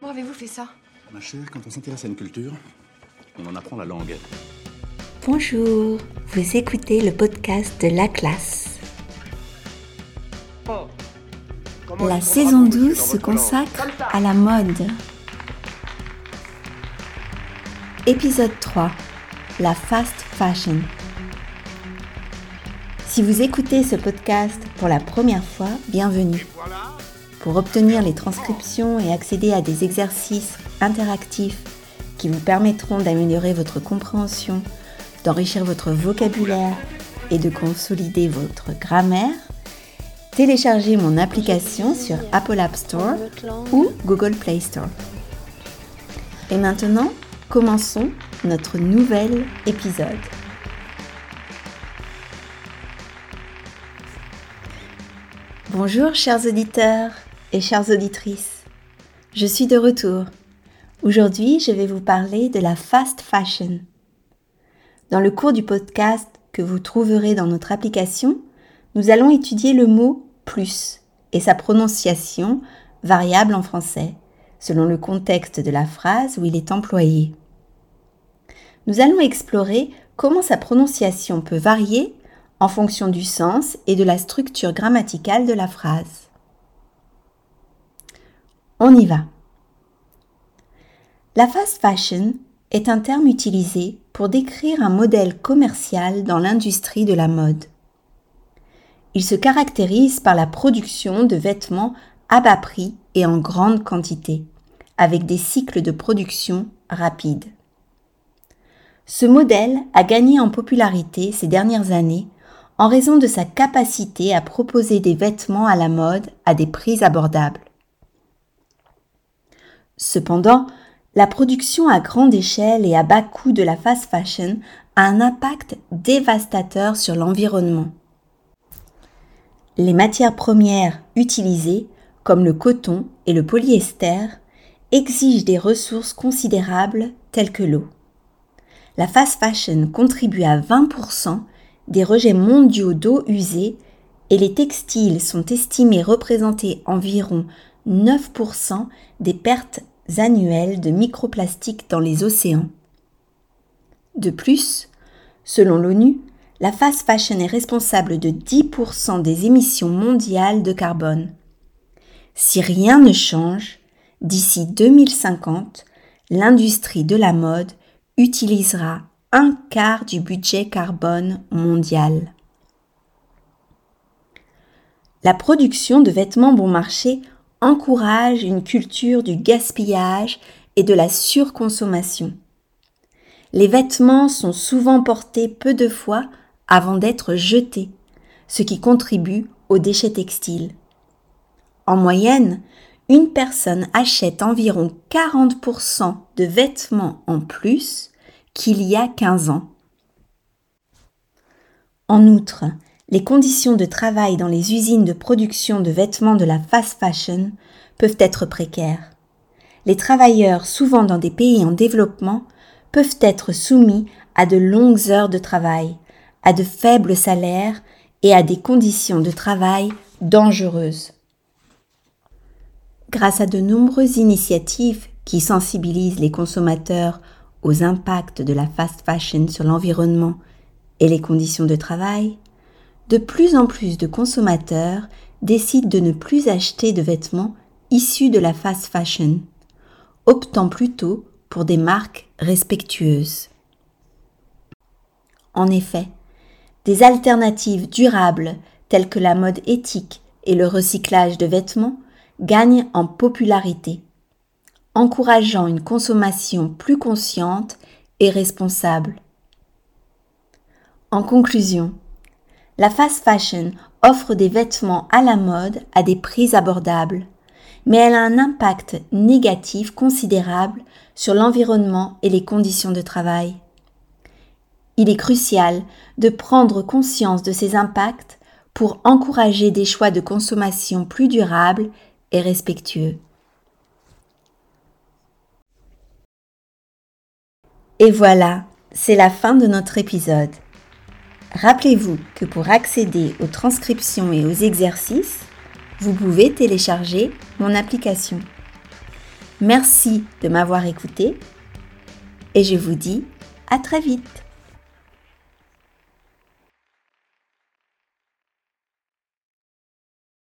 Comment avez-vous fait ça? Ma chère, quand on s'intéresse à une culture, on en apprend la langue. Bonjour, vous écoutez le podcast de La Classe. La saison 12 se consacre à la mode. Épisode 3. La fast fashion. Si vous écoutez ce podcast pour la première fois, bienvenue. Pour obtenir les transcriptions et accéder à des exercices interactifs qui vous permettront d'améliorer votre compréhension, d'enrichir votre vocabulaire et de consolider votre grammaire, téléchargez mon application sur Apple App Store ou Google Play Store. Et maintenant, commençons notre nouvel épisode. Bonjour chers auditeurs et chères auditrices. Je suis de retour. Aujourd'hui, je vais vous parler de la fast fashion. Dans le cours du podcast que vous trouverez dans notre application, nous allons étudier le mot plus et sa prononciation variable en français, selon le contexte de la phrase où il est employé. Nous allons explorer comment sa prononciation peut varier en fonction du sens et de la structure grammaticale de la phrase. On y va. La fast fashion est un terme utilisé pour décrire un modèle commercial dans l'industrie de la mode. Il se caractérise par la production de vêtements à bas prix et en grande quantité, avec des cycles de production rapides. Ce modèle a gagné en popularité ces dernières années en raison de sa capacité à proposer des vêtements à la mode à des prix abordables. Cependant, la production à grande échelle et à bas coût de la fast fashion a un impact dévastateur sur l'environnement. Les matières premières utilisées, comme le coton et le polyester, exigent des ressources considérables telles que l'eau. La fast fashion contribue à 20% des rejets mondiaux d'eau usée et les textiles sont estimés représenter environ 9% des pertes annuelles de microplastiques dans les océans. De plus, selon l'ONU, la fast fashion est responsable de 10% des émissions mondiales de carbone. Si rien ne change, d'ici 2050, l'industrie de la mode utilisera un quart du budget carbone mondial. La production de vêtements bon marché encourage une culture du gaspillage et de la surconsommation. Les vêtements sont souvent portés peu de fois avant d'être jetés, ce qui contribue aux déchets textiles. En moyenne, une personne achète environ 40% de vêtements en plus qu'il y a 15 ans. En outre, les conditions de travail dans les usines de production de vêtements de la fast fashion peuvent être précaires. Les travailleurs, souvent dans des pays en développement, peuvent être soumis à de longues heures de travail, à de faibles salaires et à des conditions de travail dangereuses. Grâce à de nombreuses initiatives qui sensibilisent les consommateurs aux impacts de la fast fashion sur l'environnement et les conditions de travail, de plus en plus de consommateurs décident de ne plus acheter de vêtements issus de la fast fashion, optant plutôt pour des marques respectueuses. En effet, des alternatives durables telles que la mode éthique et le recyclage de vêtements gagnent en popularité, encourageant une consommation plus consciente et responsable. En conclusion, la fast fashion offre des vêtements à la mode à des prix abordables, mais elle a un impact négatif considérable sur l'environnement et les conditions de travail. Il est crucial de prendre conscience de ces impacts pour encourager des choix de consommation plus durables et respectueux. Et voilà, c'est la fin de notre épisode. Rappelez-vous que pour accéder aux transcriptions et aux exercices, vous pouvez télécharger mon application. Merci de m'avoir écouté et je vous dis à très vite.